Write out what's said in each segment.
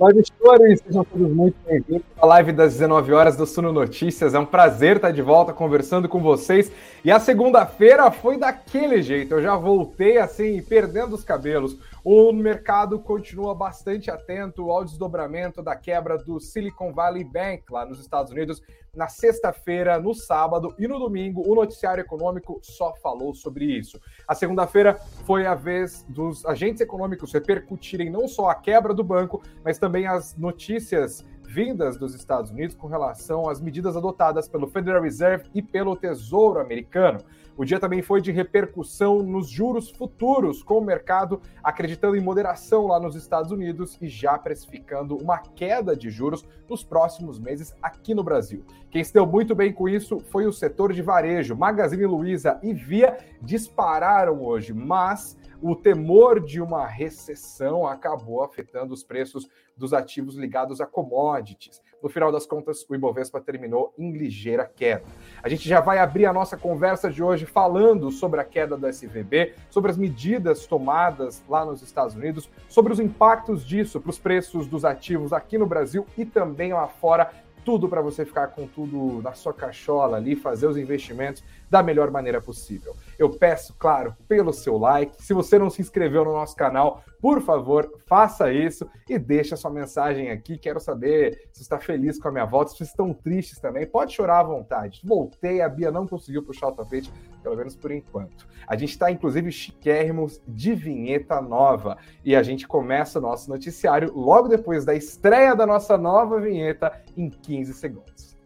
Live Story, sejam todos muito bem-vindos à live das 19 horas do Suno Notícias. É um prazer estar de volta conversando com vocês. E a segunda-feira foi daquele jeito, eu já voltei assim, perdendo os cabelos. O mercado continua bastante atento ao desdobramento da quebra do Silicon Valley Bank lá nos Estados Unidos. Na sexta-feira, no sábado e no domingo, o noticiário econômico só falou sobre isso. A segunda-feira foi a vez dos agentes econômicos repercutirem não só a quebra do banco, mas também as notícias vindas dos Estados Unidos com relação às medidas adotadas pelo Federal Reserve e pelo Tesouro Americano. O dia também foi de repercussão nos juros futuros, com o mercado acreditando em moderação lá nos Estados Unidos e já precificando uma queda de juros nos próximos meses aqui no Brasil. Quem se deu muito bem com isso foi o setor de varejo. Magazine Luiza e Via dispararam hoje, mas o temor de uma recessão acabou afetando os preços dos ativos ligados a commodities. No final das contas, o Ibovespa terminou em ligeira queda. A gente já vai abrir a nossa conversa de hoje falando sobre a queda do SVB, sobre as medidas tomadas lá nos Estados Unidos, sobre os impactos disso para os preços dos ativos aqui no Brasil e também lá fora tudo para você ficar com tudo na sua cachola ali, fazer os investimentos da melhor maneira possível. Eu peço, claro, pelo seu like. Se você não se inscreveu no nosso canal, por favor, faça isso e deixe a sua mensagem aqui. Quero saber se está feliz com a minha volta, se estão tristes também. Pode chorar à vontade. Voltei, a Bia não conseguiu puxar o tapete, pelo menos por enquanto. A gente está, inclusive, chiquérrimos de vinheta nova. E a gente começa o nosso noticiário logo depois da estreia da nossa nova vinheta em 15 segundos.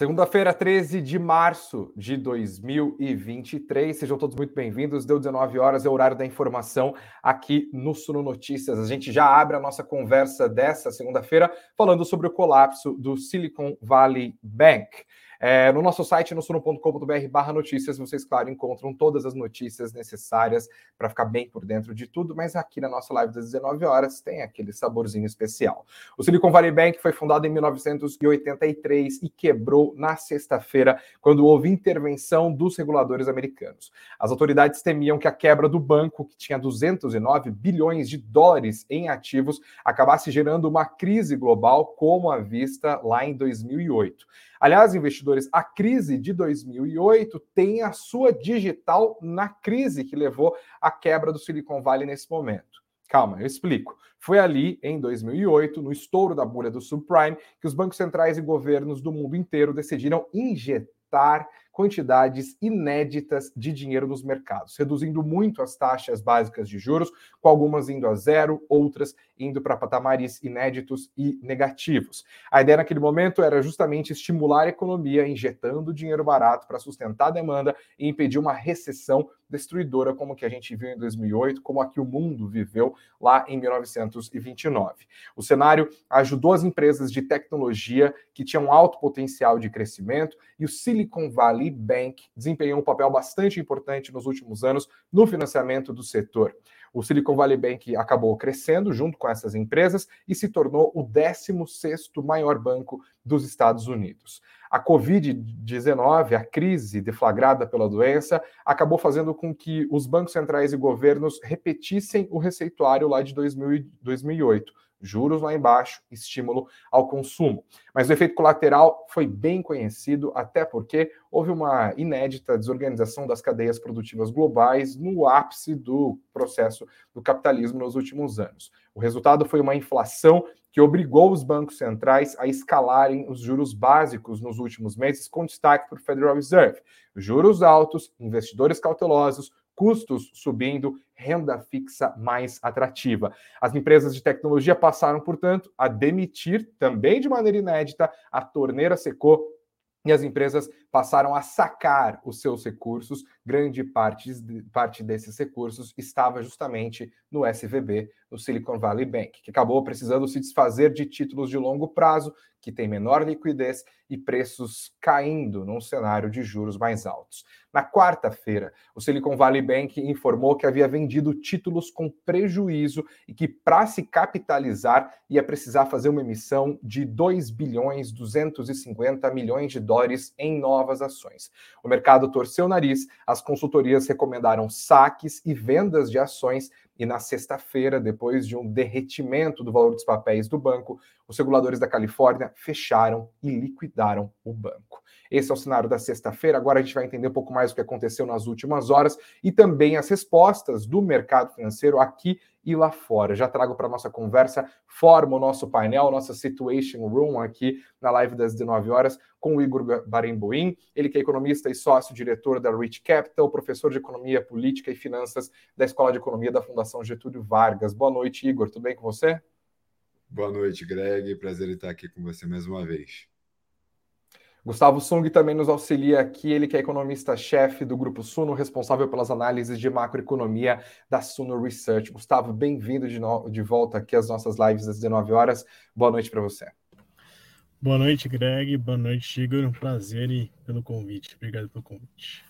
Segunda-feira, 13 de março de 2023. Sejam todos muito bem-vindos. Deu 19 horas, é o horário da informação aqui no Suno Notícias. A gente já abre a nossa conversa dessa segunda-feira falando sobre o colapso do Silicon Valley Bank. É, no nosso site, no suno.com.br barra notícias, vocês, claro, encontram todas as notícias necessárias para ficar bem por dentro de tudo, mas aqui na nossa live das 19 horas tem aquele saborzinho especial. O Silicon Valley Bank foi fundado em 1983 e quebrou na sexta-feira, quando houve intervenção dos reguladores americanos. As autoridades temiam que a quebra do banco, que tinha 209 bilhões de dólares em ativos, acabasse gerando uma crise global, como a vista lá em 2008. Aliás, investidores, a crise de 2008 tem a sua digital na crise que levou à quebra do Silicon Valley nesse momento. Calma, eu explico. Foi ali, em 2008, no estouro da bolha do subprime, que os bancos centrais e governos do mundo inteiro decidiram injetar quantidades inéditas de dinheiro nos mercados, reduzindo muito as taxas básicas de juros, com algumas indo a zero, outras indo para patamares inéditos e negativos. A ideia naquele momento era justamente estimular a economia, injetando dinheiro barato para sustentar a demanda e impedir uma recessão destruidora como que a gente viu em 2008, como a que o mundo viveu lá em 1929. O cenário ajudou as empresas de tecnologia que tinham alto potencial de crescimento e o Silicon Valley Bank desempenhou um papel bastante importante nos últimos anos no financiamento do setor. O Silicon Valley Bank acabou crescendo junto com essas empresas e se tornou o 16º maior banco dos Estados Unidos. A Covid-19, a crise deflagrada pela doença, acabou fazendo com que os bancos centrais e governos repetissem o receituário lá de 2000, 2008 juros lá embaixo, estímulo ao consumo. Mas o efeito colateral foi bem conhecido, até porque houve uma inédita desorganização das cadeias produtivas globais no ápice do processo do capitalismo nos últimos anos. O resultado foi uma inflação que obrigou os bancos centrais a escalarem os juros básicos nos últimos meses, com destaque para o Federal Reserve. Juros altos, investidores cautelosos, custos subindo, renda fixa mais atrativa. As empresas de tecnologia passaram, portanto, a demitir, também de maneira inédita, a torneira secou e as empresas passaram a sacar os seus recursos. Grande parte, parte desses recursos estava justamente no SVB, no Silicon Valley Bank, que acabou precisando se desfazer de títulos de longo prazo, que tem menor liquidez e preços caindo num cenário de juros mais altos. Na quarta-feira, o Silicon Valley Bank informou que havia vendido títulos com prejuízo e que, para se capitalizar, ia precisar fazer uma emissão de 2 bilhões 250 milhões de dólares em novas ações. O mercado torceu o nariz, as consultorias recomendaram saques e vendas de ações e na sexta-feira, depois de um derretimento do valor dos papéis do banco, os reguladores da Califórnia fecharam e liquidaram o banco. Esse é o cenário da sexta-feira. Agora a gente vai entender um pouco mais o que aconteceu nas últimas horas e também as respostas do mercado financeiro aqui e lá fora. Já trago para nossa conversa, forma o nosso painel, nossa Situation Room aqui na live das 19 horas com o Igor Barimboim, ele que é economista e sócio-diretor da Rich Capital, professor de Economia Política e Finanças da Escola de Economia da Fundação Getúlio Vargas. Boa noite, Igor. Tudo bem com você? Boa noite, Greg. Prazer em estar aqui com você mais uma vez. Gustavo Sung também nos auxilia aqui, ele que é economista-chefe do Grupo Suno, responsável pelas análises de macroeconomia da Suno Research. Gustavo, bem-vindo de, de volta aqui às nossas lives às 19 horas. Boa noite para você. Boa noite, Greg. Boa noite, Igor. Um prazer e pelo convite. Obrigado pelo convite.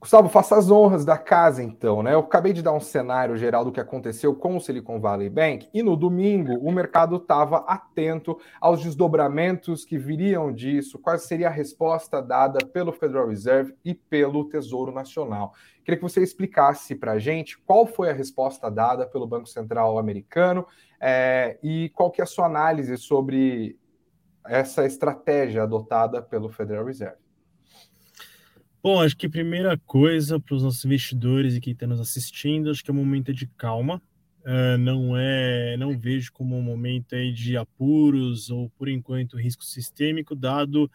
Gustavo, faça as honras da casa, então, né? Eu acabei de dar um cenário geral do que aconteceu com o Silicon Valley Bank e no domingo o mercado estava atento aos desdobramentos que viriam disso, qual seria a resposta dada pelo Federal Reserve e pelo Tesouro Nacional. Queria que você explicasse para a gente qual foi a resposta dada pelo Banco Central americano é, e qual que é a sua análise sobre essa estratégia adotada pelo Federal Reserve. Bom, acho que a primeira coisa para os nossos investidores e quem está nos assistindo, acho que é um momento de calma. Uh, não é, não vejo como um momento aí de apuros ou por enquanto risco sistêmico, dado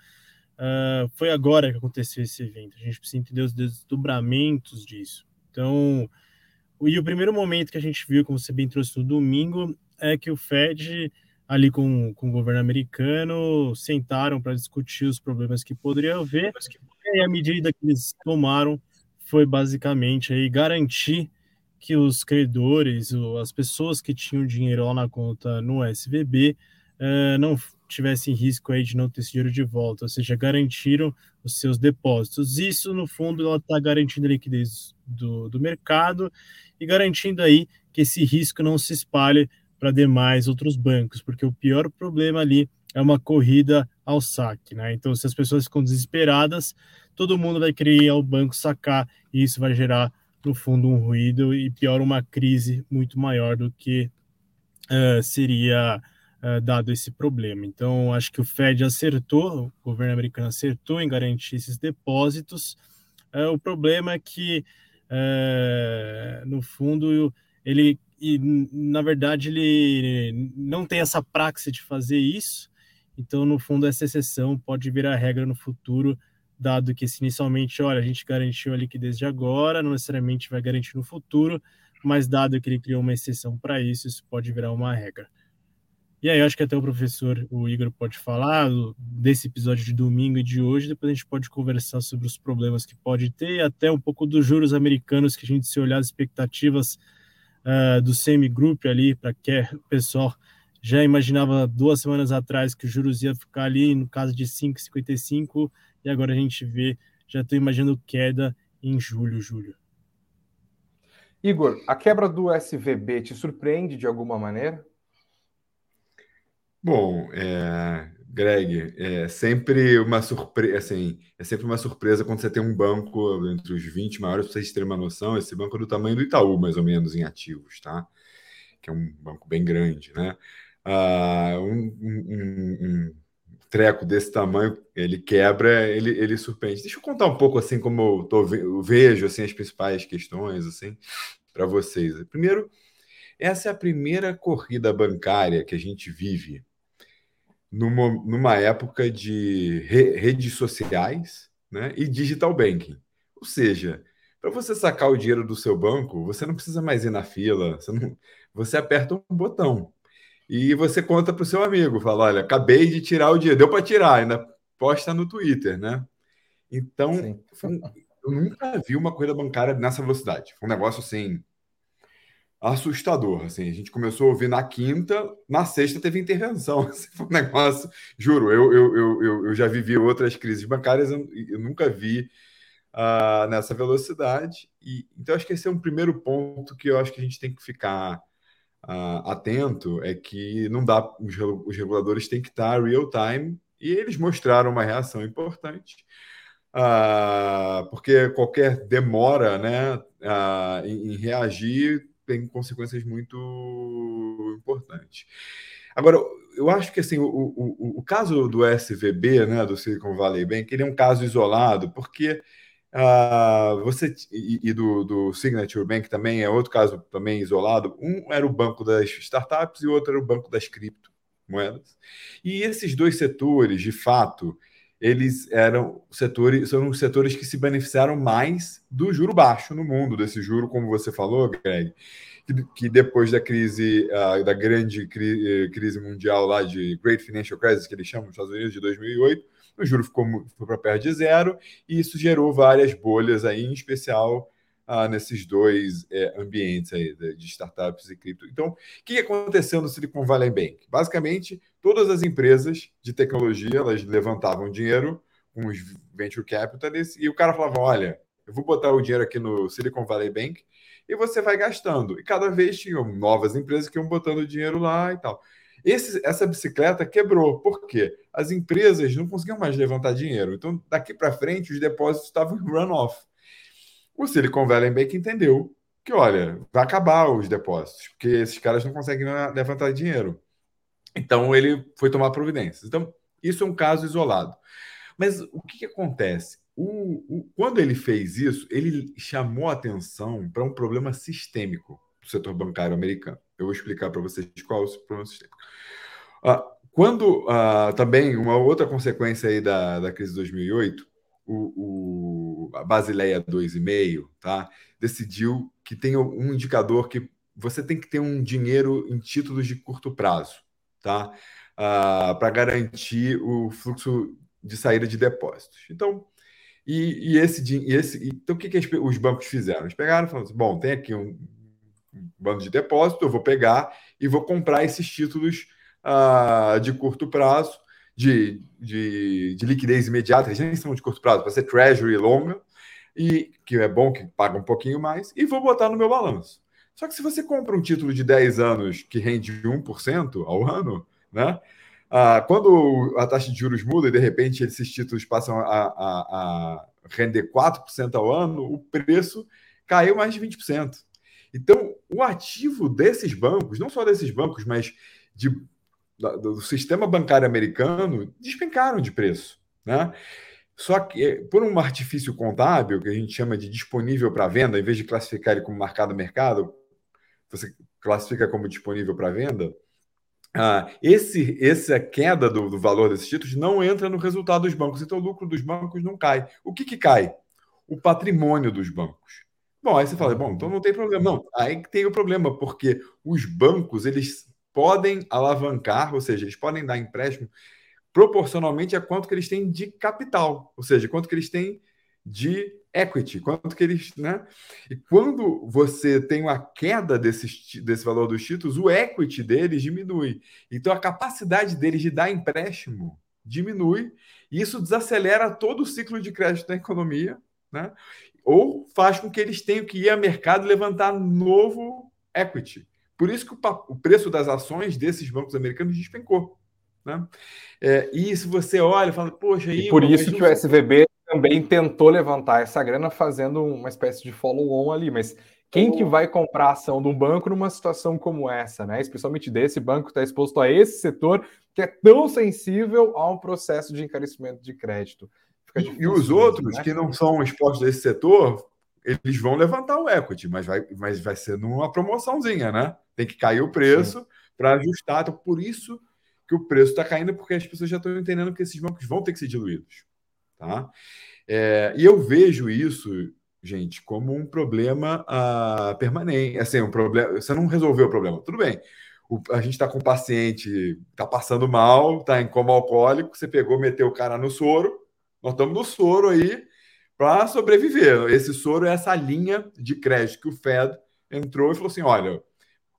uh, foi agora que aconteceu esse evento. A gente precisa entender os desdobramentos disso. Então, e o primeiro momento que a gente viu, como você bem trouxe no domingo, é que o Fed ali com, com o governo americano sentaram para discutir os problemas que poderiam haver e a medida que eles tomaram foi basicamente aí garantir que os credores, as pessoas que tinham dinheiro lá na conta no SVB, eh, não tivessem risco aí de não ter esse dinheiro de volta, ou seja, garantiram os seus depósitos. Isso, no fundo, ela está garantindo a liquidez do, do mercado e garantindo aí que esse risco não se espalhe para demais outros bancos, porque o pior problema ali é uma corrida ao saque, né? Então, se as pessoas ficam desesperadas, todo mundo vai querer ao banco sacar e isso vai gerar, no fundo, um ruído e pior, uma crise muito maior do que uh, seria uh, dado esse problema. Então, acho que o Fed acertou, o governo americano acertou em garantir esses depósitos. Uh, o problema é que, no fundo, ele e na verdade ele não tem essa praxe de fazer isso, então no fundo essa exceção pode virar regra no futuro, dado que se inicialmente, olha, a gente garantiu a liquidez de agora, não necessariamente vai garantir no futuro, mas dado que ele criou uma exceção para isso, isso pode virar uma regra. E aí, acho que até o professor, o Igor, pode falar desse episódio de domingo e de hoje. Depois a gente pode conversar sobre os problemas que pode ter, até um pouco dos juros americanos, que a gente, se olhar as expectativas uh, do semi-group ali, para que o pessoal já imaginava duas semanas atrás que o juros ia ficar ali no caso de 5,55 e agora a gente vê, já estou imaginando queda em julho, julho. Igor, a quebra do SVB te surpreende de alguma maneira? Bom, é, Greg, é sempre uma surpresa, assim, é sempre uma surpresa quando você tem um banco entre os 20 maiores, para vocês terem uma noção, esse banco é do tamanho do Itaú, mais ou menos, em ativos, tá? Que é um banco bem grande, né? Ah, um, um, um, treco desse tamanho, ele quebra, ele, ele surpreende. Deixa eu contar um pouco, assim, como eu, tô, eu vejo, assim, as principais questões, assim, para vocês. Primeiro, essa é a primeira corrida bancária que a gente vive numa, numa época de re, redes sociais né, e digital banking. Ou seja, para você sacar o dinheiro do seu banco, você não precisa mais ir na fila, você, não, você aperta um botão e você conta para o seu amigo, fala, olha, acabei de tirar o dinheiro, deu para tirar, ainda posta no Twitter, né? Então, eu nunca vi uma corrida bancária nessa velocidade. Foi um negócio assim assustador. Assim, a gente começou a ouvir na quinta, na sexta teve intervenção. Assim, foi um negócio, juro, eu, eu, eu, eu já vivi outras crises bancárias, eu, eu nunca vi uh, nessa velocidade. E, então, acho que esse é um primeiro ponto que eu acho que a gente tem que ficar uh, atento, é que não dá, os, os reguladores têm que estar real time, e eles mostraram uma reação importante. Uh, porque qualquer demora né, em, em, reagir tem consequências muito importantes. Agora, eu acho que assim, o, o, o caso do SVB, né, do Silicon Valley Bank, ele é um caso isolado, porque uh, você e, e do, do, Signature Bank também é outro caso também isolado. Um era o banco das startups e o outro era o banco das criptomoedas. E esses dois setores, de fato, eles eram setores, são os setores que se beneficiaram mais do juro baixo no mundo, desse juro, como você falou, Greg, que, que depois da crise, uh, da grande cri, eh, crise mundial lá de Great Financial Crisis, que eles chamam nos Estados Unidos, de 2008, o juro ficou para perto de zero, e isso gerou várias bolhas aí, em especial ah, nesses dois é, ambientes aí de, startups e cripto. Então, o que aconteceu no Silicon Valley Bank? Basicamente, todas as empresas de tecnologia elas levantavam dinheiro com os venture capitalists e o cara falava: olha, eu vou botar o dinheiro aqui no Silicon Valley Bank e você vai gastando. E cada vez tinham novas empresas que iam botando dinheiro lá e tal. Esse, essa bicicleta quebrou. Por quê? As empresas não conseguiam mais levantar dinheiro. Então, daqui para frente, os depósitos estavam em runoff. O Silicon Valley Bank entendeu que, olha, vai acabar os depósitos, porque esses caras não conseguem levantar dinheiro. Então, ele foi tomar providências. Então, isso é um caso isolado. Mas o que, que acontece? O, o, quando ele fez isso, ele chamou atenção para um problema sistêmico do setor bancário americano. Eu vou explicar para vocês qual é o problema sistêmico. Ah, quando ah, também uma outra consequência aí da, da crise de 2008 o, o, a Basileia 2,5 tá, decidiu que tem um indicador que você tem que ter um dinheiro em títulos de curto prazo tá, uh, para garantir o fluxo de saída de depósitos. Então, e, e esse, e esse então o que, que os bancos fizeram? Eles pegaram e falaram assim, bom, tem aqui um, um bando de depósito, eu vou pegar e vou comprar esses títulos uh, de curto prazo de, de, de liquidez imediata, eles nem são de curto prazo, para ser treasury longa, e que é bom que paga um pouquinho mais, e vou botar no meu balanço. Só que se você compra um título de 10 anos que rende 1% ao ano, né? Ah, quando a taxa de juros muda e de repente esses títulos passam a, a, a render 4% ao ano, o preço caiu mais de 20%. Então, o ativo desses bancos, não só desses bancos, mas de do sistema bancário americano despencaram de preço. Né? Só que, eh, por um artifício contábil, que a gente chama de disponível para venda, em vez de classificar ele como marcado mercado, você classifica como disponível para venda. Ah, esse, essa queda do, do, valor desses títulos não entra no resultado dos bancos, então o lucro dos bancos não cai. O que, que cai? O patrimônio dos bancos. Bom, aí você fala, bom, então não tem problema. Não, aí tem o problema, porque os bancos, eles podem alavancar, ou seja, eles podem dar empréstimo proporcionalmente a quanto que eles têm de capital, ou seja, quanto que eles têm de equity, quanto que eles, né? E quando você tem uma queda desse, desse valor dos títulos, o equity deles diminui. Então a capacidade deles de dar empréstimo diminui, e isso desacelera todo o ciclo de crédito da economia, né? Ou faz com que eles tenham que ir ao mercado e levantar novo equity. Por isso que o, o preço das ações desses bancos americanos despencou. Né? É, e se você olha e fala, poxa, aí. E por isso que o SVB também tentou levantar essa grana fazendo uma espécie de follow-on ali, mas quem que vai comprar ação de um banco numa situação como essa, né? Especialmente desse banco está exposto a esse setor que é tão sensível a um processo de encarecimento de crédito. Difícil, e os outros né? que não são expostos a esse setor, eles vão levantar o equity, mas vai, mas vai ser numa promoçãozinha, né? Tem que cair o preço para ajustar. Então, por isso que o preço está caindo, porque as pessoas já estão entendendo que esses bancos vão ter que ser diluídos. Tá? É, e eu vejo isso, gente, como um problema uh, permanente. Assim, um problema. Você não resolveu o problema. Tudo bem. O, a gente está com um paciente, está passando mal, está em coma alcoólico, você pegou, meteu o cara no soro, Nós estamos no soro aí para sobreviver. Esse soro é essa linha de crédito que o Fed entrou e falou assim: olha,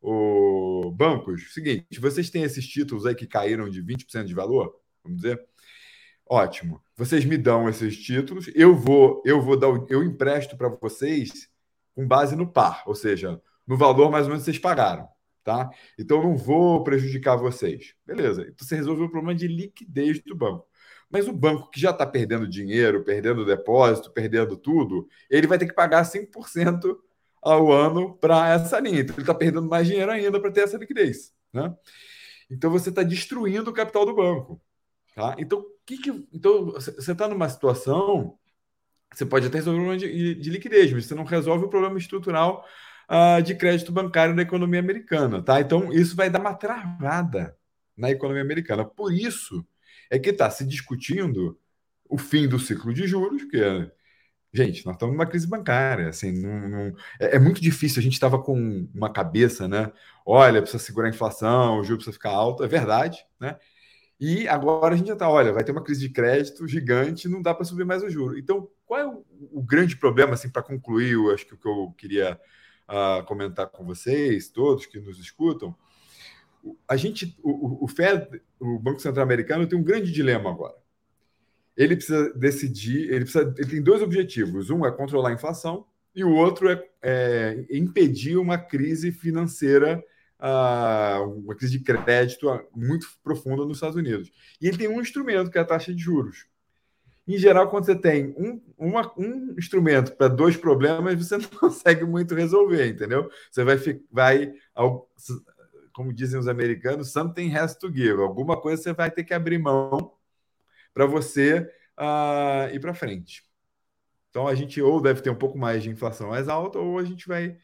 o bancos, seguinte, vocês têm esses títulos aí que caíram de 20% de valor, vamos dizer. Ótimo. Vocês me dão esses títulos, eu vou, eu vou dar, eu empresto para vocês com base no par, ou seja, no valor mais ou menos que vocês pagaram, tá? Então eu não vou prejudicar vocês. Beleza. Então você resolveu o problema de liquidez do banco. Mas o banco que já está perdendo dinheiro, perdendo depósito, perdendo tudo, ele vai ter que pagar 5% ao ano para essa linha. Então ele está perdendo mais dinheiro ainda para ter essa liquidez. Né? Então você está destruindo o capital do banco. Tá? Então, que que, então você está numa situação. Você pode até resolver o problema de, de, liquidez, mas você não resolve o problema estrutural uh, de crédito bancário na economia americana. Tá? Então, isso vai dar uma travada na economia americana. Por isso é que está se discutindo o fim do ciclo de juros, que é, gente, nós estamos numa crise bancária, assim, é, é, muito difícil. A gente estava com uma cabeça, né? Olha, precisa segurar a inflação, o juro precisa ficar alto, é verdade, né? E agora a gente já está, olha, vai ter uma crise de crédito gigante, não dá para subir mais o juro. Então, qual é o, o grande problema, assim, para concluir, eu acho que o que eu queria uh, comentar com vocês, todos que nos escutam, a gente, o, o Fed, o Banco Central Americano, tem um grande dilema agora. Ele precisa decidir, ele, precisa, ele tem dois objetivos: um é controlar a inflação e o outro é, é impedir uma crise financeira, uma crise de crédito muito profunda nos Estados Unidos. E ele tem um instrumento que é a taxa de juros. Em geral, quando você tem um, uma, um instrumento para dois problemas, você não consegue muito resolver, entendeu? Você vai, vai como dizem os americanos, something has to give. Alguma coisa você vai ter que abrir mão para você uh, ir para frente. Então a gente ou deve ter um pouco mais de inflação mais alta, ou a gente vai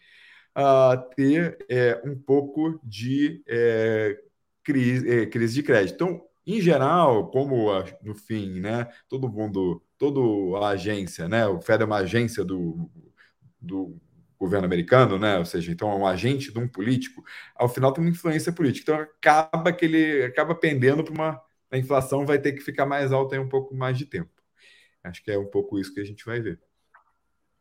uh, ter é, um pouco de é, crise, é, crise de crédito. Então, em geral, como no fim, né, todo mundo, toda a agência, né, o Fed é uma agência do, do governo americano, né? Ou seja, então é um agente de um político, ao final tem uma influência política. Então acaba que ele acaba pendendo para uma a inflação vai ter que ficar mais alta em um pouco mais de tempo. Acho que é um pouco isso que a gente vai ver.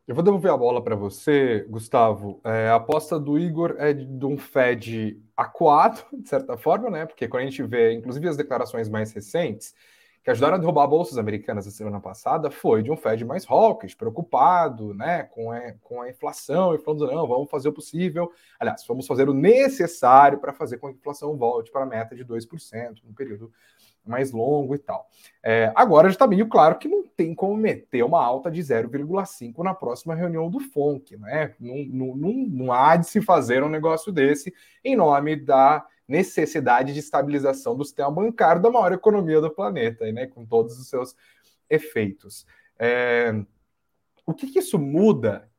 Eu vou devolver a bola para você, Gustavo. É, a aposta do Igor é de um Fed acuado, de certa forma, né? Porque quando a gente vê, inclusive, as declarações mais recentes, que ajudaram a derrubar bolsas americanas na semana passada foi de um Fed mais hawkish, preocupado né, com, a, com a inflação e falando: não, vamos fazer o possível. Aliás, vamos fazer o necessário para fazer com que a inflação volte para a meta de 2% no período mais longo e tal. É, agora já está meio claro que não tem como meter uma alta de 0,5 na próxima reunião do FONC, né? Não, não, não, não há de se fazer um negócio desse em nome da necessidade de estabilização do sistema bancário da maior economia do planeta, né, com todos os seus efeitos. É... O que, que isso muda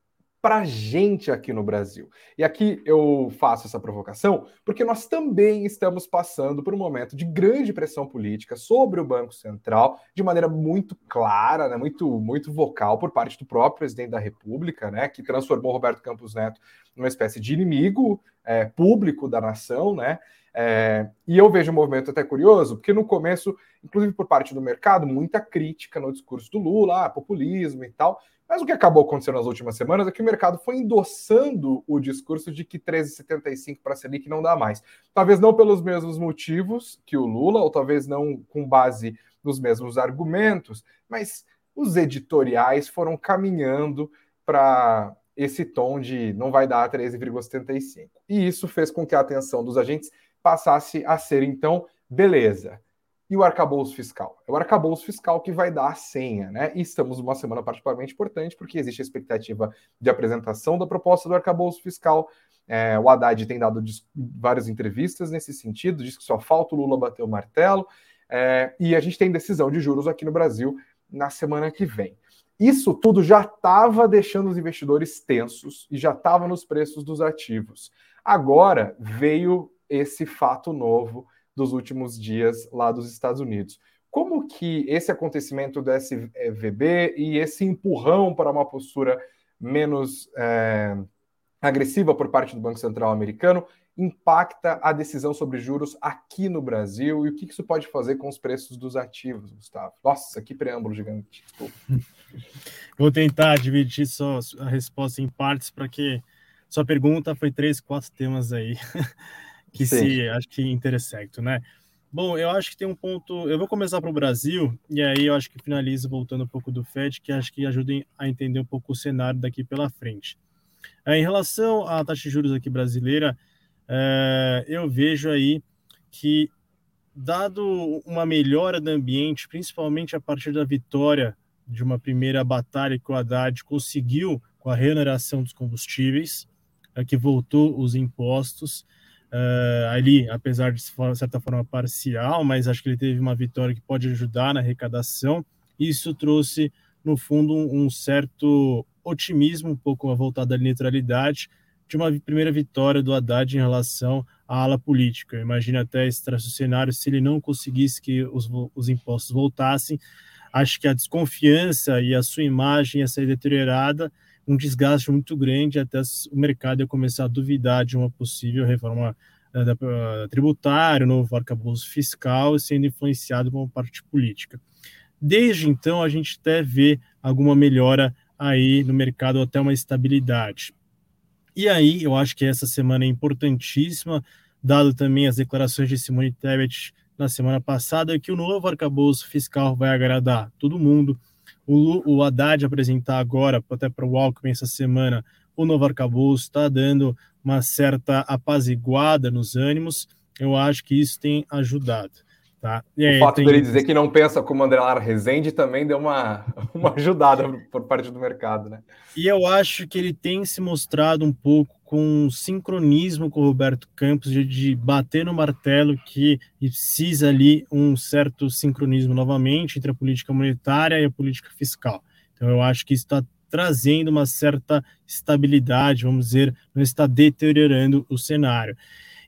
para a gente aqui no Brasil. E aqui eu faço essa provocação porque nós também estamos passando por um momento de grande pressão política sobre o Banco Central, de maneira muito clara, né, muito, muito vocal por parte do próprio presidente da República, né, que transformou Roberto Campos Neto numa espécie de inimigo é, público da nação, né? É, e eu vejo um movimento até curioso, porque no começo, inclusive por parte do mercado, muita crítica no discurso do Lula, ah, populismo e tal. Mas o que acabou acontecendo nas últimas semanas é que o mercado foi endossando o discurso de que 13,75 para a Selic não dá mais. Talvez não pelos mesmos motivos que o Lula, ou talvez não com base nos mesmos argumentos, mas os editoriais foram caminhando para esse tom de não vai dar 13,75. E isso fez com que a atenção dos agentes passasse a ser, então, beleza. E o arcabouço fiscal? É o arcabouço fiscal que vai dar a senha, né? E estamos numa semana particularmente importante, porque existe a expectativa de apresentação da proposta do arcabouço fiscal. É, o Haddad tem dado várias entrevistas nesse sentido, diz que só falta o Lula bater o martelo. É, e a gente tem decisão de juros aqui no Brasil na semana que vem. Isso tudo já estava deixando os investidores tensos e já estava nos preços dos ativos. Agora veio esse fato novo dos últimos dias lá dos Estados Unidos. Como que esse acontecimento do SVB e esse empurrão para uma postura menos é, agressiva por parte do Banco Central americano impacta a decisão sobre juros aqui no Brasil e o que isso pode fazer com os preços dos ativos, Gustavo? Nossa, que preâmbulo gigante. Vou tentar dividir só a resposta em partes para que sua pergunta foi três, quatro temas aí que Sim. se acho que intersectam, né? Bom, eu acho que tem um ponto. Eu vou começar para o Brasil e aí eu acho que finalizo voltando um pouco do Fed, que acho que ajudem a entender um pouco o cenário daqui pela frente. É, em relação à taxa de juros aqui brasileira, é, eu vejo aí que, dado uma melhora do ambiente, principalmente a partir da vitória de uma primeira batalha que o Haddad conseguiu com a reoneração dos combustíveis, é, que voltou os impostos, uh, ali, apesar de certa forma parcial, mas acho que ele teve uma vitória que pode ajudar na arrecadação. Isso trouxe, no fundo, um, certo otimismo, um pouco voltado à neutralidade, de uma primeira vitória do Haddad em relação à ala política. Imagina até esse cenário, se ele não conseguisse que os, os impostos voltassem, acho que a desconfiança e a sua imagem ia ser deteriorada um desgaste muito grande até o mercado começar a duvidar de uma possível reforma uh, tributária, novo arcabouço fiscal, sendo influenciado por uma parte política. Desde então, a gente até vê alguma melhora aí no mercado, até uma estabilidade. E aí, eu acho que essa semana é importantíssima, dado também as declarações de Simone Tebet na semana passada, que o novo arcabouço fiscal vai agradar todo mundo, o, o Haddad apresentar agora, até para o Alckmin essa semana, o novo arcabouço está dando uma certa apaziguada nos ânimos. Eu acho que isso tem ajudado. Tá? Aí, o fato tem... dele dizer que não pensa como André Lara Rezende também deu uma, uma ajudada por parte do mercado, né? E eu acho que ele tem se mostrado um pouco com sincronismo com o Roberto Campos de, de bater no martelo que precisa ali um certo sincronismo novamente entre a política monetária e a política fiscal. Então eu acho que está trazendo uma certa estabilidade, vamos dizer, não está deteriorando o cenário.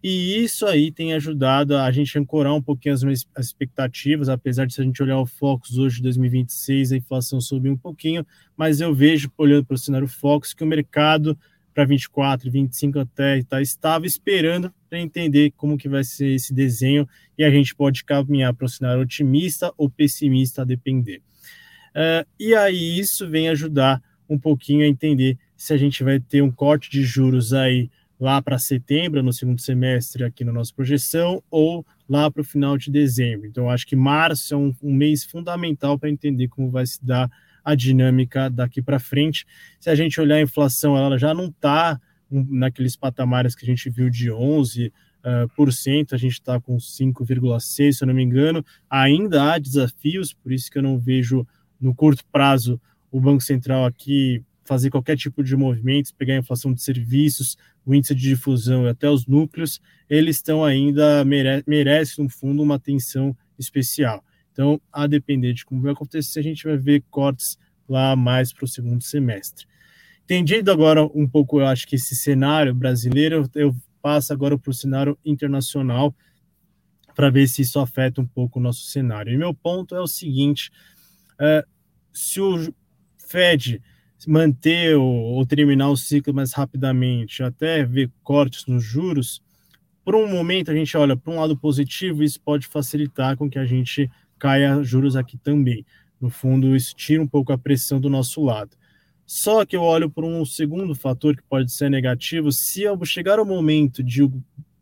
E isso aí tem ajudado a gente ancorar um pouquinho as, as expectativas, apesar de se a gente olhar o Focus hoje de 2026, a inflação subiu um pouquinho, mas eu vejo, olhando para o cenário Focus, que o mercado para 24, 25 até está estável, esperando para entender como que vai ser esse desenho e a gente pode caminhar para o cenário otimista ou pessimista, a depender. Uh, e aí isso vem ajudar um pouquinho a entender se a gente vai ter um corte de juros aí lá para setembro, no segundo semestre aqui na nossa projeção, ou lá para o final de dezembro. Então, acho que março é um, um mês fundamental para entender como vai se dar a dinâmica daqui para frente. Se a gente olhar a inflação, ela já não está naqueles patamares que a gente viu de 11%, Uh, por cento, a gente está com 5,6, se eu não me engano. Ainda há desafios, por isso que eu não vejo no curto prazo o Banco Central aqui fazer qualquer tipo de movimentos, pegar a inflação de serviços, o índice de difusão e até os núcleos, eles estão ainda, mere merecem, no fundo, uma atenção especial. Então, a depender de como vai acontecer, a gente vai ver cortes lá mais para o segundo semestre. Entendido agora um pouco, eu acho que esse cenário brasileiro, eu passo agora para o cenário internacional para ver se isso afeta um pouco o nosso cenário. E meu ponto é o seguinte: é, se o Fed manter ou, ou, terminar o ciclo mais rapidamente, até ver cortes nos juros, por um momento a gente olha para um lado positivo, isso pode facilitar com que a gente caia juros aqui também. No fundo, isso tira um pouco a pressão do nosso lado. Só que eu olho por um segundo fator que pode ser negativo, se chegar o momento de o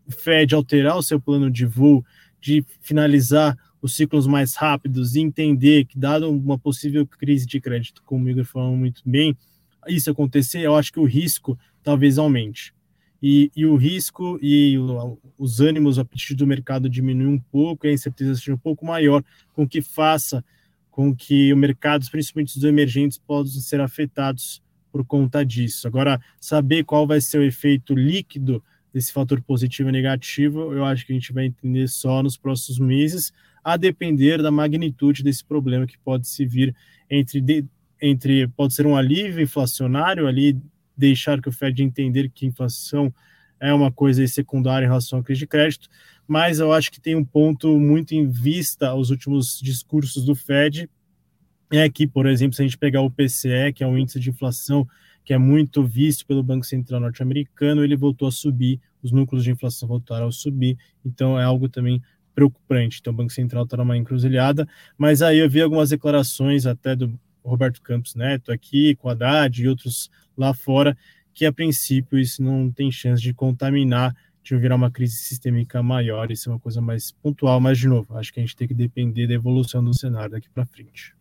Fed alterar o seu plano de voo, de finalizar os ciclos mais rápidos e entender que, dado uma possível crise de crédito, como o Igor falou muito bem, isso acontecer, eu acho que o risco talvez aumente. E, e o risco e o, os ânimos, o apetite do mercado diminui um pouco, e a incerteza seja um pouco maior, com que faça com que o mercado, principalmente os emergentes, possam ser afetados por conta disso. Agora, saber qual vai ser o efeito líquido desse fator positivo e negativo, eu acho que a gente vai entender só nos próximos meses, a depender da magnitude desse problema que pode se vir entre, de, entre pode ser um alívio inflacionário ali, deixar que o Fed entender que inflação é uma coisa secundária em relação à crise de crédito, mas eu acho que tem um ponto muito em vista aos últimos discursos do Fed, é que, por exemplo, se a gente pegar o PCE, que é um índice de inflação que é muito visto pelo Banco Central norte-americano, ele voltou a subir os núcleos de inflação voltaram a subir, então é algo também preocupante. Então o Banco Central está numa encruzilhada, mas aí eu vi algumas declarações até do Roberto Campos Neto aqui, com Haddad e outros lá fora, que a princípio isso não tem chance de contaminar, de virar uma crise sistêmica maior, isso é uma coisa mais pontual, mas de novo, acho que a gente tem que depender da evolução do cenário daqui para frente.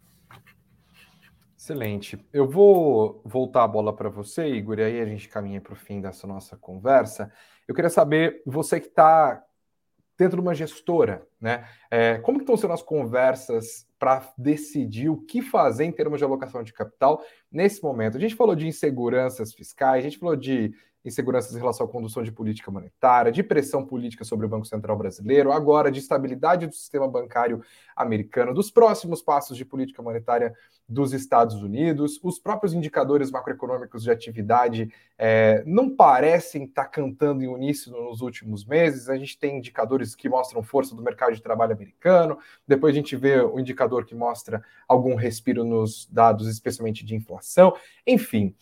Excelente. Eu vou voltar a bola para você, Igor, e aí a gente caminha para o fim dessa nossa conversa. Eu queria saber, você que está dentro de uma gestora, né? É, como estão sendo as conversas para decidir o que fazer em termos de alocação de capital nesse momento? A gente falou de inseguranças fiscais, a gente falou de inseguranças em relação à condução de política monetária, de pressão política sobre o Banco Central brasileiro, agora de estabilidade do sistema bancário americano, dos próximos passos de política monetária dos Estados Unidos. Os próprios indicadores macroeconômicos de atividade é, não parecem estar cantando em uníssono nos últimos meses. A gente tem indicadores que mostram força do mercado de trabalho americano, depois a gente vê o indicador que mostra algum respiro nos dados, especialmente de inflação. Enfim,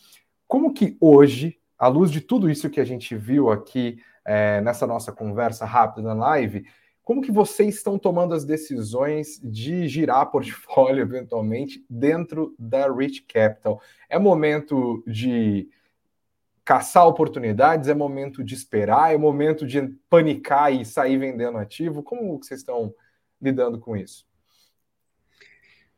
como que hoje à luz de tudo isso que a gente viu aqui é, nessa nossa conversa rápida na live, como que vocês estão tomando as decisões de girar portfólio eventualmente dentro da Rich Capital? É momento de caçar oportunidades? É momento de esperar? É momento de panicar e sair vendendo ativo? Como vocês estão lidando com isso?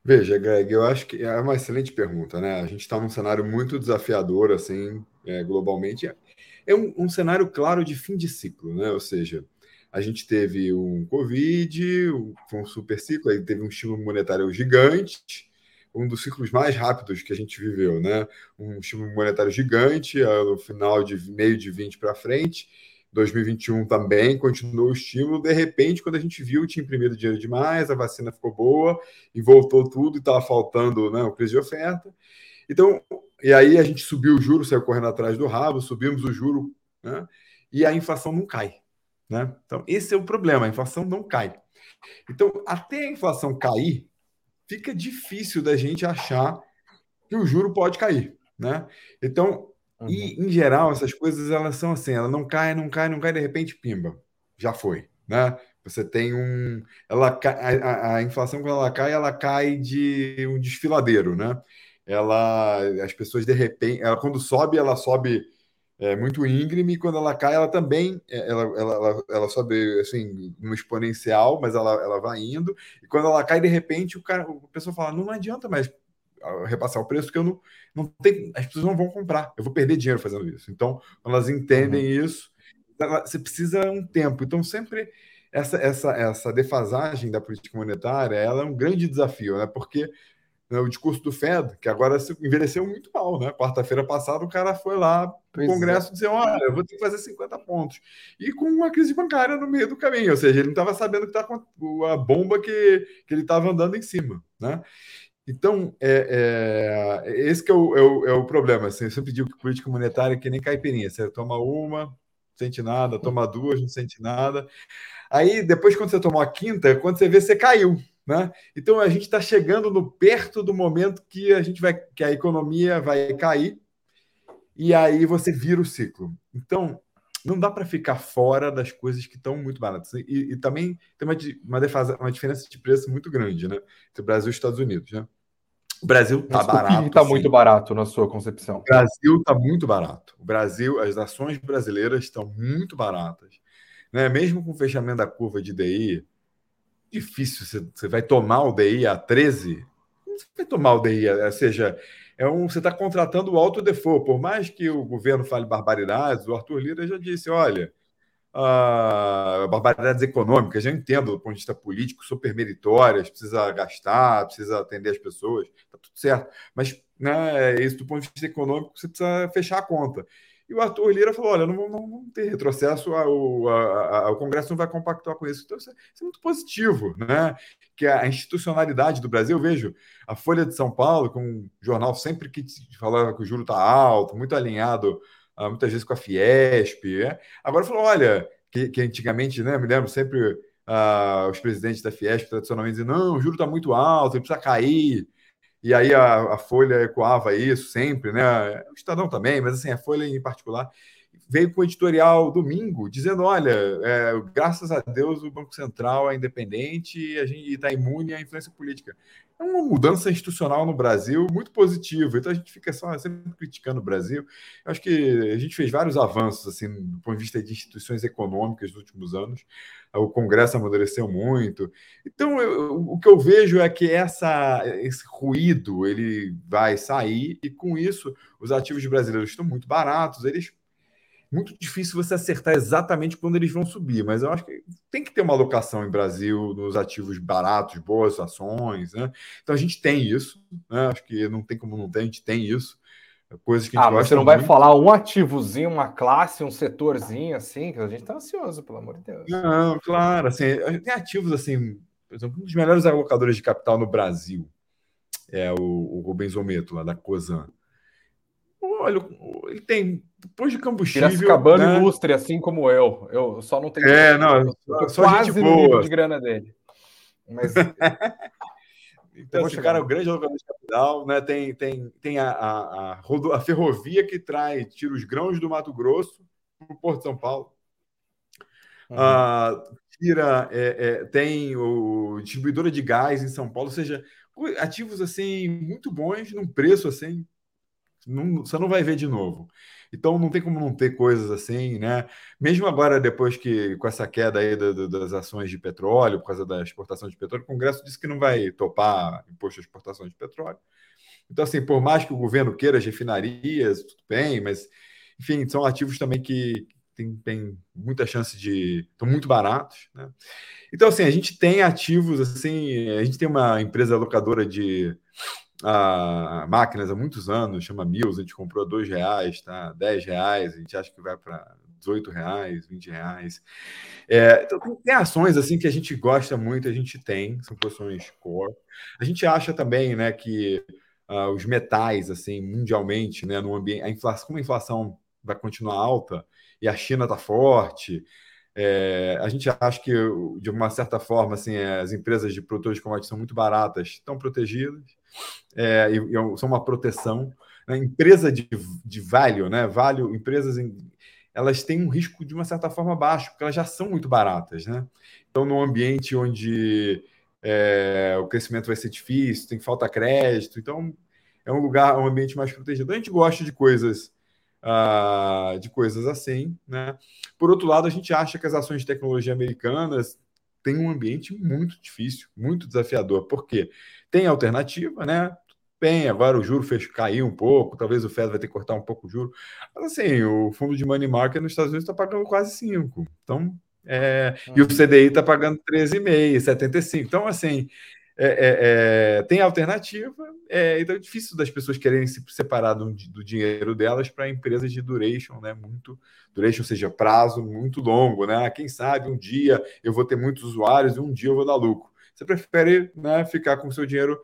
Veja, Greg, eu acho que é uma excelente pergunta, né? A gente está num cenário muito desafiador, assim, é, globalmente. É um, um, cenário claro de fim de ciclo, né? Ou seja, a gente teve um Covid, um, foi um super ciclo, aí teve um estímulo monetário gigante, um dos ciclos mais rápidos que a gente viveu, né? Um estímulo monetário gigante, no final de meio de 20 para frente. 2021 também continuou o estímulo. De repente, quando a gente viu, tinha imprimido dinheiro demais, a vacina ficou boa e voltou tudo e estava faltando né, o preço de oferta. Então, e aí a gente subiu o juro, saiu correndo atrás do rabo, subimos o juro, né? E a inflação não cai, né? Então, esse é o problema, a inflação não cai. Então, até a inflação cair, fica difícil da gente achar que o juro pode cair, né? Então, uhum. e em geral, essas coisas elas são assim, ela não cai, não cai, não cai, de repente pimba, já foi, né? Você tem um, ela a, a inflação quando ela cai, ela cai de um desfiladeiro, né? ela as pessoas de repente, ela quando sobe, ela sobe é, muito íngreme, e quando ela cai, ela também é, ela, ela, ela, ela sobe assim, no exponencial, mas ela, ela vai indo, e quando ela cai, de repente, o cara, a pessoa fala, não, não adianta mais repassar o preço, porque eu não, não tenho, as pessoas não vão comprar, eu vou perder dinheiro fazendo isso. Então, elas entendem uhum. isso, você precisa um tempo. Então, sempre essa, essa, essa defasagem da política monetária ela é um grande desafio, né? Porque né, o discurso do Fed, que agora se envelheceu muito mal, né? Quarta-feira passada o cara foi lá no Congresso é. dizer, olha, eu vou ter que fazer 50 pontos. E com uma crise bancária no meio do caminho, ou seja, ele não estava sabendo que estava com a bomba que, que ele estava andando em cima, né? Então, é, é, esse que é o, é o, é o problema. Assim, eu sempre digo que política monetária é que nem caipirinha. Você toma uma, não sente nada, toma duas, não sente nada. Aí, depois, quando você tomou a quinta, quando você vê, você caiu. Né? Então a gente está chegando no perto do momento que a gente vai que a economia vai cair e aí você vira o ciclo. Então não dá para ficar fora das coisas que estão muito baratas. E, e também tem uma, uma, defasa, uma diferença de preço muito grande né? entre o Brasil e os Estados Unidos. Né? O Brasil está barato. está muito barato na sua concepção. O Brasil está muito barato. O Brasil, as ações brasileiras estão muito baratas. Né? Mesmo com o fechamento da curva de DI, difícil. Você, você vai tomar o DI a 13? Você vai tomar o DI, ou seja, é um, você está contratando o alto default. Por mais que o governo fale barbaridades, o Arthur Lira já disse: olha, barbaridades econômicas, já entendo do ponto de vista político, super meritórias, precisa gastar, precisa atender as pessoas, está tudo certo. Mas né, isso do ponto de vista econômico, você precisa fechar a conta. E o Arthur Lira falou: olha, não vamos ter retrocesso, ao, a, a, o Congresso não vai compactuar com isso. Então, isso é, isso é, muito positivo, né? Que a institucionalidade do Brasil, eu vejo a Folha de São Paulo, com um jornal sempre que falava que o juro está alto, muito alinhado uh, muitas vezes com a Fiesp. Né? Agora falou: olha, que, que antigamente, né, me lembro sempre. Uh, os presidentes da Fiesp tradicionalmente diziam: não, o juro está muito alto, ele precisa cair e aí a, a, Folha ecoava isso sempre, né? O Estadão também, mas assim, a Folha em particular. Veio com o editorial domingo dizendo: olha, é, graças a Deus o Banco Central é independente e a gente está imune à influência política. É uma mudança institucional no Brasil muito positiva. Então a gente fica só sempre criticando o Brasil. Eu acho que a gente fez vários avanços assim do ponto de vista de instituições econômicas nos últimos anos. O Congresso amadureceu muito. Então eu, o que eu vejo é que essa, esse ruído ele vai sair e com isso os ativos brasileiros estão muito baratos. Eles muito difícil você acertar exatamente quando eles vão subir, mas eu acho que tem que ter uma alocação em Brasil nos ativos baratos, boas ações, né? Então a gente tem isso, né? Acho que não tem como não ter, a gente tem isso. Coisas que a gente ah, mas você não muito. vai falar um ativozinho, uma classe, um setorzinho assim, que a gente tá ansioso, pelo amor de Deus. Não, claro, assim, tem ativos assim, por exemplo, um dos melhores alocadores de capital no Brasil é o, o Rubens Ometo, lá da Cosan. Olha, ele tem depois de combustível. Piracicabano né? ilustre, assim como eu. Eu só não tenho. É, não, eu só quase gente boa. de grana dele. Mas. então, esse cara é o grande jogador de capital, né? Tem, tem, tem a, a, a, a, ferrovia que traz, tira os grãos do Mato Grosso para o Porto de São Paulo. Uhum. Ah, tira, é, é, tem o distribuidora de gás em São Paulo, ou seja, ativos assim muito bons num preço assim, não, você não vai ver de novo. Então não tem como não ter coisas assim, né? Mesmo agora, depois que com essa queda aí do, do, das ações de petróleo, por causa da exportação de petróleo, o Congresso disse que não vai topar imposto de exportação de petróleo. Então, assim, por mais que o governo queira as refinarias, tudo bem, mas, enfim, são ativos também que têm, têm muita chance de. estão muito baratos, né? Então, assim, a gente tem ativos, assim, a gente tem uma empresa locadora de a máquinas há muitos anos, chama Mills, a gente comprou a dois reais, tá? 10 reais, a gente acha que vai para 18 reais, 20 reais. É, então, tem ações assim que a gente gosta muito, a gente tem, são posições core. A gente acha também né, que uh, os metais, assim, mundialmente, né, no ambiente, a inflação, como a inflação vai continuar alta e a China está forte, é, a gente acha que, de uma certa forma, assim, as empresas de produtores de commodities são muito baratas, estão protegidas, é, e, e, é são uma proteção. A empresa de, de value, né? Value, empresas em, elas têm um risco de uma certa forma baixo, porque elas já são muito baratas, né? Então, num ambiente onde é, o crescimento vai ser difícil, tem falta crédito, então é um lugar, um ambiente mais protegido. A gente gosta de coisas uh, de coisas assim, né? Por outro lado, a gente acha que as ações de tecnologia americanas têm um ambiente muito difícil, muito desafiador, porque tem alternativa, né? Bem, agora o juro fez cair um pouco, talvez o Fed vai ter que cortar um pouco o juro. Mas assim, o fundo de money market nos Estados Unidos está pagando quase 5. Então, é, e o CDI está pagando 13,5, 75. Então, assim, é, é, é, tem alternativa, é, então é difícil das pessoas quererem se separar do, do dinheiro delas para empresas de duration, né? Muito duration, ou seja, prazo muito longo, né? Quem sabe um dia eu vou ter muitos usuários e um dia eu vou dar lucro. Você prefere né, ficar com o seu dinheiro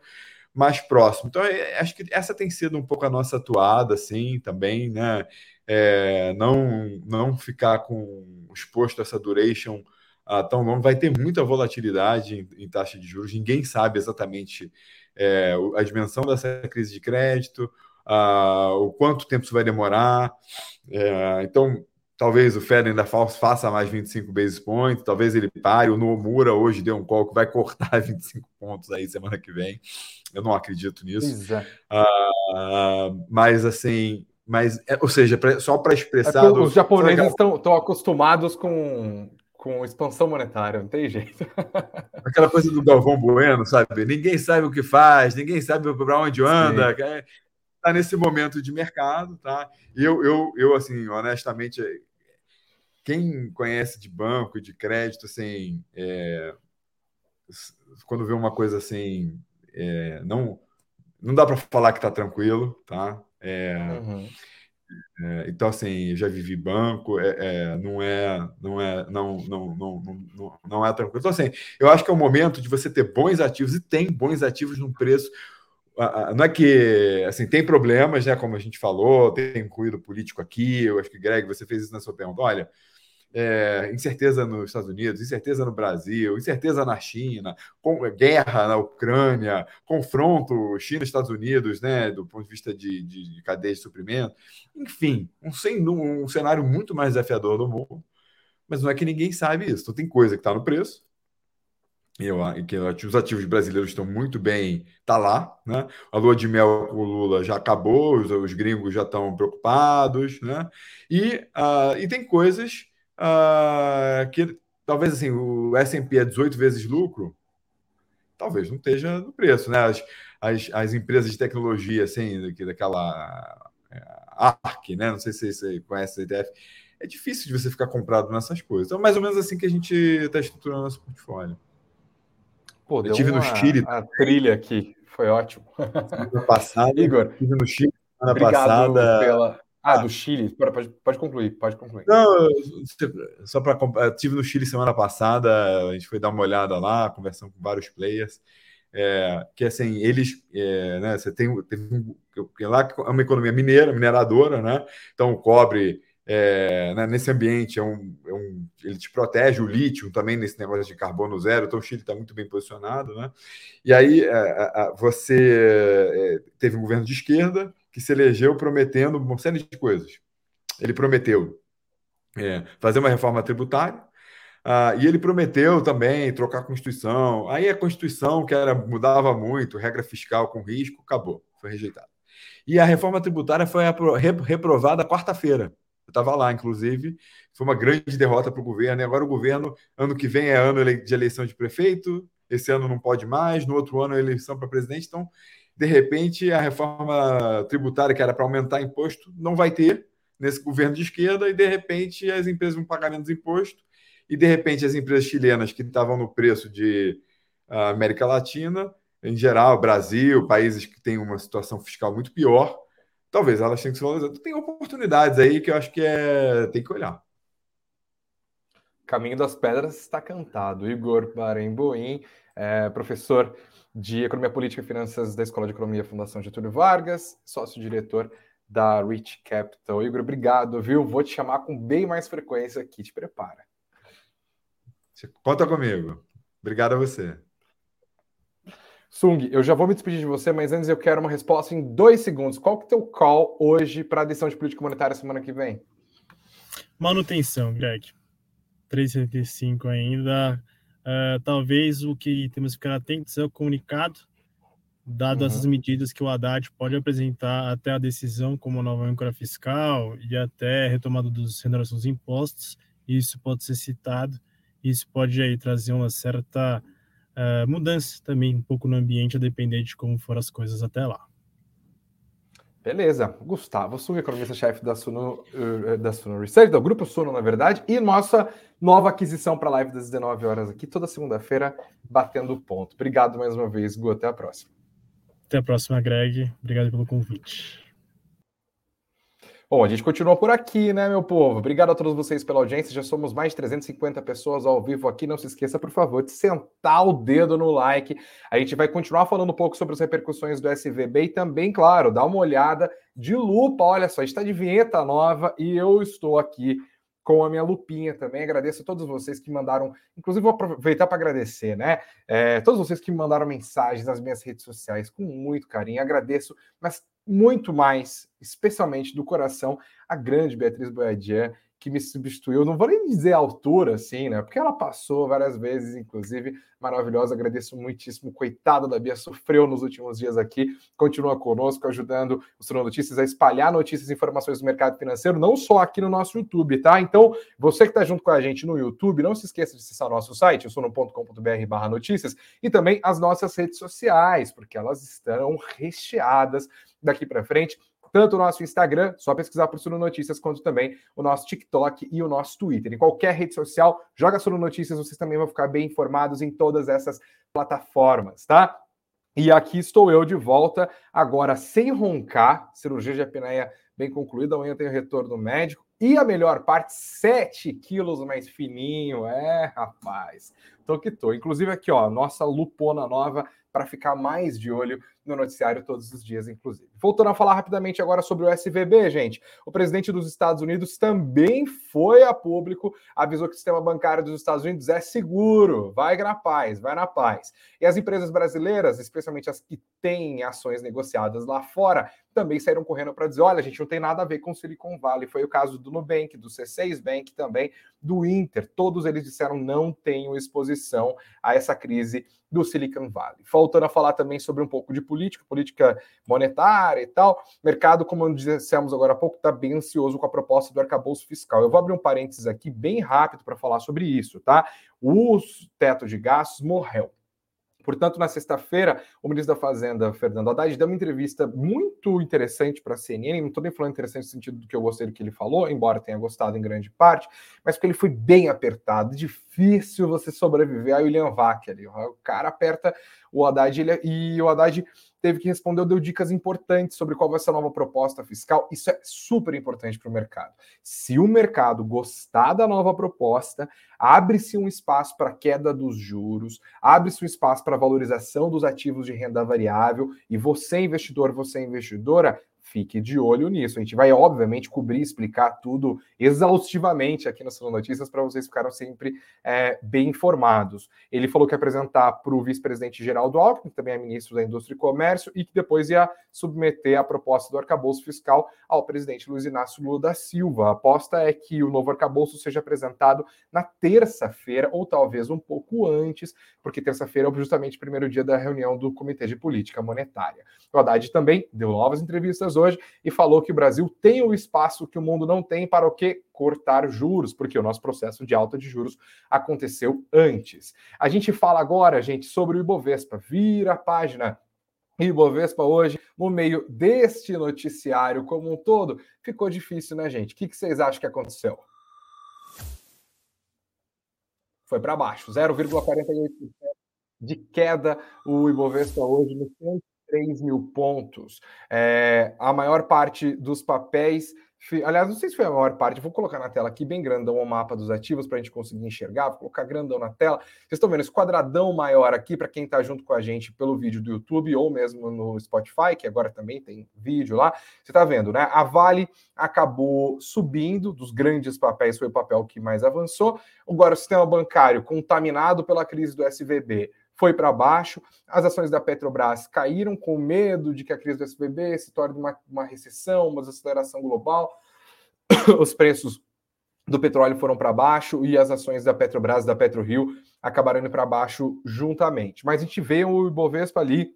mais próximo. Então, é, acho que essa tem sido um pouco a nossa atuada, assim, também, né? É, não, não ficar com exposto a essa duration uh, tão longo, vai ter muita volatilidade em, em, taxa de juros, ninguém sabe exatamente é, a dimensão dessa crise de crédito, uh, o quanto tempo isso vai demorar. É, então, talvez o Fed ainda faça mais 25 basis points, talvez ele pare. O Nomura hoje deu um call que vai cortar 25 pontos aí semana que vem. Eu não acredito nisso. Uh, mas assim, mas, é, ou seja, só para expressar. É os japoneses estão acostumados com com expansão monetária, não tem jeito. Aquela coisa do Galvão Bueno, sabe? Ninguém sabe o que faz, ninguém sabe para onde anda. Está nesse momento de mercado, tá? Eu, eu, eu, assim, honestamente, quem conhece de banco, de crédito, assim, é, quando vê uma coisa assim, é, não, não dá para falar que está tranquilo, tá? É, uhum. É, então, assim, já vivi banco, é, é, não é, não é, não, não, não, não, não é tranquilo. Então, assim, eu acho que é o momento de você ter bons ativos e tem bons ativos num preço. Não é que, assim, tem problemas, né? Como a gente falou, tem ruído político aqui. Eu acho que, Greg, você fez isso na sua pergunta. Olha, é, incerteza nos Estados Unidos, incerteza no Brasil, incerteza na China, com, guerra na Ucrânia, confronto China-Estados Unidos, né, do ponto de vista de, de, de cadeia de suprimento. Enfim, um, um, um cenário muito mais desafiador do mundo. Mas não é que ninguém sabe isso. Então, tem coisa que está no preço, eu, que os ativos brasileiros estão muito bem, tá lá, né? A lua de mel com o Lula já acabou, os, os gringos já estão preocupados, né? E, uh, e tem coisas uh, que talvez assim, o S&P é 18 vezes lucro, talvez não esteja no preço, né? As, as, as empresas de tecnologia, assim, daquela é, ARC, né? Não sei se você conhece a ETF, é difícil de você ficar comprado nessas coisas. Então, mais ou menos assim que a gente está estruturando nosso portfólio. Pô, eu tive no Chile. A trilha aqui, foi ótimo. Semana passada, Igor. Tive no Chile semana passada. Pela... Ah, do Chile. Pode, pode concluir, pode concluir. Não, só para. Tive no Chile semana passada, a gente foi dar uma olhada lá, conversando com vários players. É, que assim, eles, é, né, você tem, tem lá é uma economia mineira, mineradora, né? Então, cobre é, né, nesse ambiente é um, é um, ele te protege o lítio também nesse negócio de carbono zero, então o Chile está muito bem posicionado, né? E aí é, você é, teve um governo de esquerda que se elegeu prometendo uma série de coisas. Ele prometeu é, fazer uma reforma tributária, ah, e ele prometeu também trocar a Constituição. Aí a Constituição, que era, mudava muito, regra fiscal com risco, acabou, foi rejeitada. E a reforma tributária foi reprovada quarta-feira. Eu estava lá, inclusive. Foi uma grande derrota para o governo. E agora o governo, ano que vem é ano de eleição de prefeito, esse ano não pode mais, no outro ano é eleição para presidente. Então, de repente, a reforma tributária, que era para aumentar imposto, não vai ter nesse governo de esquerda, e de repente as empresas vão pagar menos imposto, e de repente as empresas chilenas que estavam no preço de uh, América Latina, em geral, Brasil, países que têm uma situação fiscal muito pior, talvez elas tenham que se valorizar. Tem oportunidades aí que eu acho que é tem que olhar. Caminho das Pedras está cantado. Igor Baremboim, é, professor de Economia Política e Finanças da Escola de Economia Fundação Getúlio Vargas, sócio-diretor da Rich Capital. Igor, obrigado, viu? Vou te chamar com bem mais frequência aqui, te prepara. Conta comigo. Obrigado a você. Sung, eu já vou me despedir de você, mas antes eu quero uma resposta em dois segundos. Qual que é o teu call hoje para a decisão de política monetária semana que vem? Manutenção, Greg. 3,75 ainda. Uh, talvez o que temos que ficar atentos é o comunicado, dado uhum. essas medidas que o Haddad pode apresentar até a decisão, como nova âncora fiscal e até retomada dos renovação dos impostos. Isso pode ser citado, isso pode aí trazer uma certa uh, mudança também um pouco no ambiente, a depender de como foram as coisas até lá. Beleza. Gustavo Suno, economista-chefe da Suno, uh, da Suno Research, do Grupo Suno, na verdade, e nossa nova aquisição para a live das 19 horas aqui, toda segunda-feira, batendo ponto. Obrigado mais uma vez, Gu. Até a próxima. Até a próxima, Greg. Obrigado pelo convite. Bom, a gente continua por aqui, né, meu povo? Obrigado a todos vocês pela audiência. Já somos mais de 350 pessoas ao vivo aqui. Não se esqueça, por favor, de sentar o dedo no like. A gente vai continuar falando um pouco sobre as repercussões do SVB e também, claro, dar uma olhada de lupa. Olha só, está de vinheta nova e eu estou aqui com a minha lupinha também. Agradeço a todos vocês que mandaram, inclusive vou aproveitar para agradecer, né? É, todos vocês que mandaram mensagens nas minhas redes sociais com muito carinho. Agradeço, mas muito mais, especialmente do coração, a grande Beatriz Boiadier, que me substituiu. Não vou nem dizer a altura, assim, né? Porque ela passou várias vezes, inclusive, maravilhosa. Agradeço muitíssimo. Coitada da Bia, sofreu nos últimos dias aqui. Continua conosco, ajudando o Sono Notícias a espalhar notícias e informações do mercado financeiro, não só aqui no nosso YouTube, tá? Então, você que está junto com a gente no YouTube, não se esqueça de acessar nosso site, sono.com.br notícias, e também as nossas redes sociais, porque elas estarão recheadas daqui para frente tanto o nosso Instagram, só pesquisar por Suno Notícias, quanto também o nosso TikTok e o nosso Twitter. Em qualquer rede social, joga Suno Notícias, vocês também vão ficar bem informados em todas essas plataformas, tá? E aqui estou eu de volta, agora sem roncar, cirurgia de apneia bem concluída, amanhã tem o retorno médico. E a melhor parte, 7 quilos mais fininho. É, rapaz. tô que tô. Inclusive aqui, ó, nossa lupona nova para ficar mais de olho no noticiário todos os dias, inclusive. Voltando a falar rapidamente agora sobre o SVB, gente. O presidente dos Estados Unidos também foi a público, avisou que o sistema bancário dos Estados Unidos é seguro, vai na paz, vai na paz. E as empresas brasileiras, especialmente as que têm ações negociadas lá fora, também saíram correndo para dizer: olha, a gente não tem nada a ver com Silicon Valley. Foi o caso do Nubank, do C6 Bank também, do Inter. Todos eles disseram não tenham exposição a essa crise do Silicon Valley. Faltando a falar também sobre um pouco de política, política monetária e tal. Mercado, como dissemos agora há pouco, está bem ansioso com a proposta do arcabouço fiscal. Eu vou abrir um parênteses aqui bem rápido para falar sobre isso, tá? O teto de gastos morreu. Portanto, na sexta-feira, o ministro da Fazenda, Fernando Haddad, deu uma entrevista muito interessante para a CNN. Não estou nem falando interessante no sentido do que eu gostei do que ele falou, embora tenha gostado em grande parte, mas porque ele foi bem apertado. Difícil você sobreviver a William Vac ali. O cara aperta o Haddad ele, e o Haddad teve que responder, deu dicas importantes sobre qual vai ser a nova proposta fiscal. Isso é super importante para o mercado. Se o mercado gostar da nova proposta, abre-se um espaço para queda dos juros, abre-se um espaço para valorização dos ativos de renda variável, e você, investidor, você, investidora, fique de olho nisso. A gente vai, obviamente, cobrir, explicar tudo exaustivamente aqui no Salão Notícias para vocês ficarem sempre é, bem informados. Ele falou que ia apresentar para o vice-presidente Geraldo Alckmin, que também é ministro da Indústria e Comércio, e que depois ia submeter a proposta do arcabouço fiscal ao presidente Luiz Inácio Lula da Silva. A aposta é que o novo arcabouço seja apresentado na terça-feira, ou talvez um pouco antes, porque terça-feira é justamente o primeiro dia da reunião do Comitê de Política Monetária. O Haddad também deu novas entrevistas hoje e falou que o Brasil tem o espaço que o mundo não tem para o que cortar juros, porque o nosso processo de alta de juros aconteceu antes. A gente fala agora, gente, sobre o Ibovespa. Vira a página. Ibovespa hoje, no meio deste noticiário como um todo, ficou difícil, né, gente? O que vocês acham que aconteceu? Foi para baixo, 0,48% de queda o Ibovespa hoje no 3 mil pontos. É, a maior parte dos papéis. Aliás, não sei se foi a maior parte, vou colocar na tela aqui bem grandão o mapa dos ativos para a gente conseguir enxergar. Vou colocar grandão na tela. Vocês estão vendo esse quadradão maior aqui para quem está junto com a gente pelo vídeo do YouTube ou mesmo no Spotify, que agora também tem vídeo lá. Você está vendo, né? A Vale acabou subindo, dos grandes papéis foi o papel que mais avançou. Agora, o sistema bancário contaminado pela crise do SVB foi para baixo. As ações da Petrobras caíram com medo de que a crise do SBB se torne uma, uma recessão, uma desaceleração global. Os preços do petróleo foram para baixo e as ações da Petrobras, da PetroRio, acabaram indo para baixo juntamente. Mas a gente vê o Ibovespa ali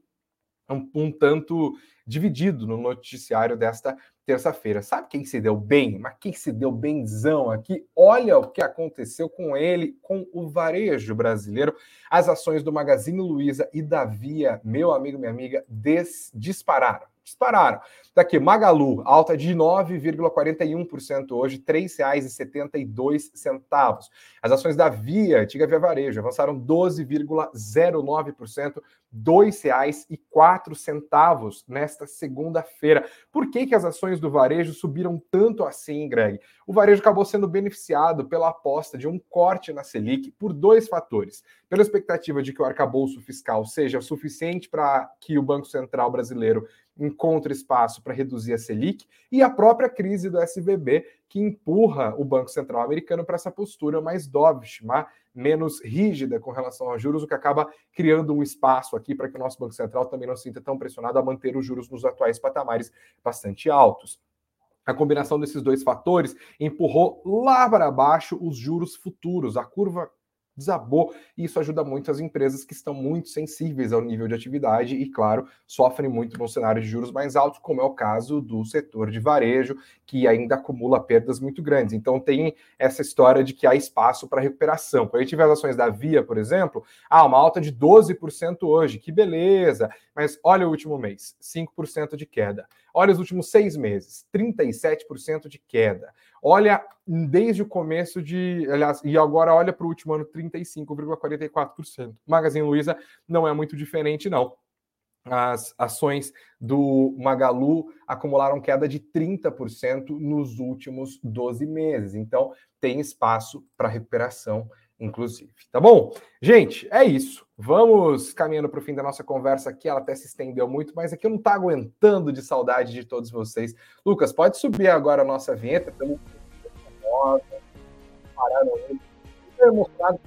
um, um tanto dividido no noticiário desta terça-feira. Sabe quem se deu bem? Mas quem se deu benzão aqui? Olha o que aconteceu com ele, com o varejo brasileiro. As ações do Magazine Luiza e da Via, meu amigo, minha amiga, dispararam dispararam. Daqui, Magalu, alta de 9,41% hoje, R$ 3,72. As ações da Via, antiga Via Varejo, avançaram 12,09%, R$ 2,04 nesta segunda-feira. Por que, que as ações do varejo subiram tanto assim, Greg? O varejo acabou sendo beneficiado pela aposta de um corte na Selic por dois fatores. Pela expectativa de que o arcabouço fiscal seja suficiente para que o Banco Central brasileiro encontra espaço para reduzir a Selic e a própria crise do SVB, que empurra o Banco Central americano para essa postura mais dovish, menos rígida com relação aos juros, o que acaba criando um espaço aqui para que o nosso Banco Central também não se sinta tão pressionado a manter os juros nos atuais patamares bastante altos. A combinação desses dois fatores empurrou lá para baixo os juros futuros. A curva desabou, e isso ajuda muito as empresas que estão muito sensíveis ao nível de atividade e, claro, sofrem muito no cenário de juros mais altos, como é o caso do setor de varejo, que ainda acumula perdas muito grandes. Então, tem essa história de que há espaço para recuperação. Quando a gente vê as ações da Via, por exemplo, ah, uma alta de 12% hoje, que beleza, mas olha o último mês, 5% de queda. Olha os últimos seis meses, 37% de queda. Olha desde o começo de. Aliás, e agora olha para o último ano, 35,44%. Magazine Luiza não é muito diferente, não. As ações do Magalu acumularam queda de 30% nos últimos 12 meses. Então, tem espaço para recuperação inclusive. Tá bom? Gente, é isso. Vamos caminhando para o fim da nossa conversa aqui. Ela até se estendeu muito, mas aqui eu não tá aguentando de saudade de todos vocês. Lucas, pode subir agora a nossa vinheta. Aí. Eu mostrado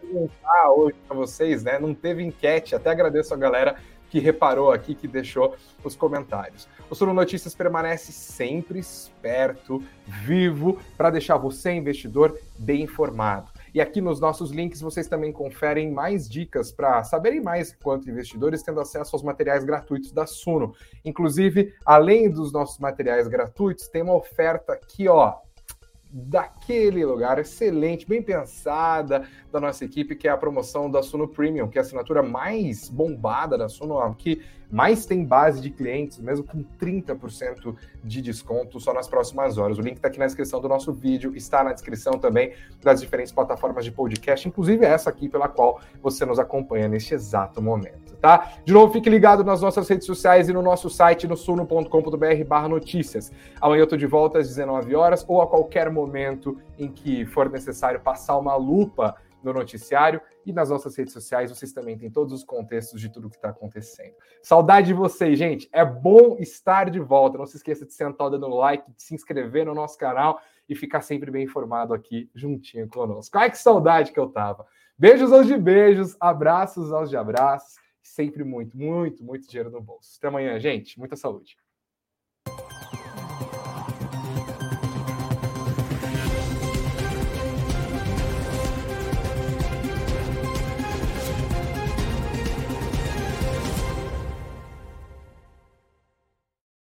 perguntar hoje para vocês, né? Não teve enquete. Até agradeço a galera que reparou aqui, que deixou os comentários. O Suno Notícias permanece sempre esperto, vivo, para deixar você, investidor, bem informado. E aqui nos nossos links vocês também conferem mais dicas para saberem mais quanto investidores, tendo acesso aos materiais gratuitos da Suno. Inclusive, além dos nossos materiais gratuitos, tem uma oferta aqui, ó, daquele lugar excelente, bem pensada da nossa equipe, que é a promoção da Suno Premium, que é a assinatura mais bombada da Suno, que mais tem base de clientes, mesmo com 30% de desconto só nas próximas horas. O link está aqui na descrição do nosso vídeo, está na descrição também das diferentes plataformas de podcast, inclusive essa aqui pela qual você nos acompanha neste exato momento, tá? De novo, fique ligado nas nossas redes sociais e no nosso site no suno.com.br barra notícias. Amanhã eu estou de volta às 19 horas ou a qualquer momento em que for necessário passar uma lupa no noticiário e nas nossas redes sociais. Vocês também têm todos os contextos de tudo que está acontecendo. Saudade de vocês, gente. É bom estar de volta. Não se esqueça de sentar dando like, de se inscrever no nosso canal e ficar sempre bem informado aqui juntinho conosco. Ai, que saudade que eu tava. Beijos aos de beijos, abraços aos de abraços. Sempre muito, muito, muito dinheiro no bolso. Até amanhã, gente. Muita saúde.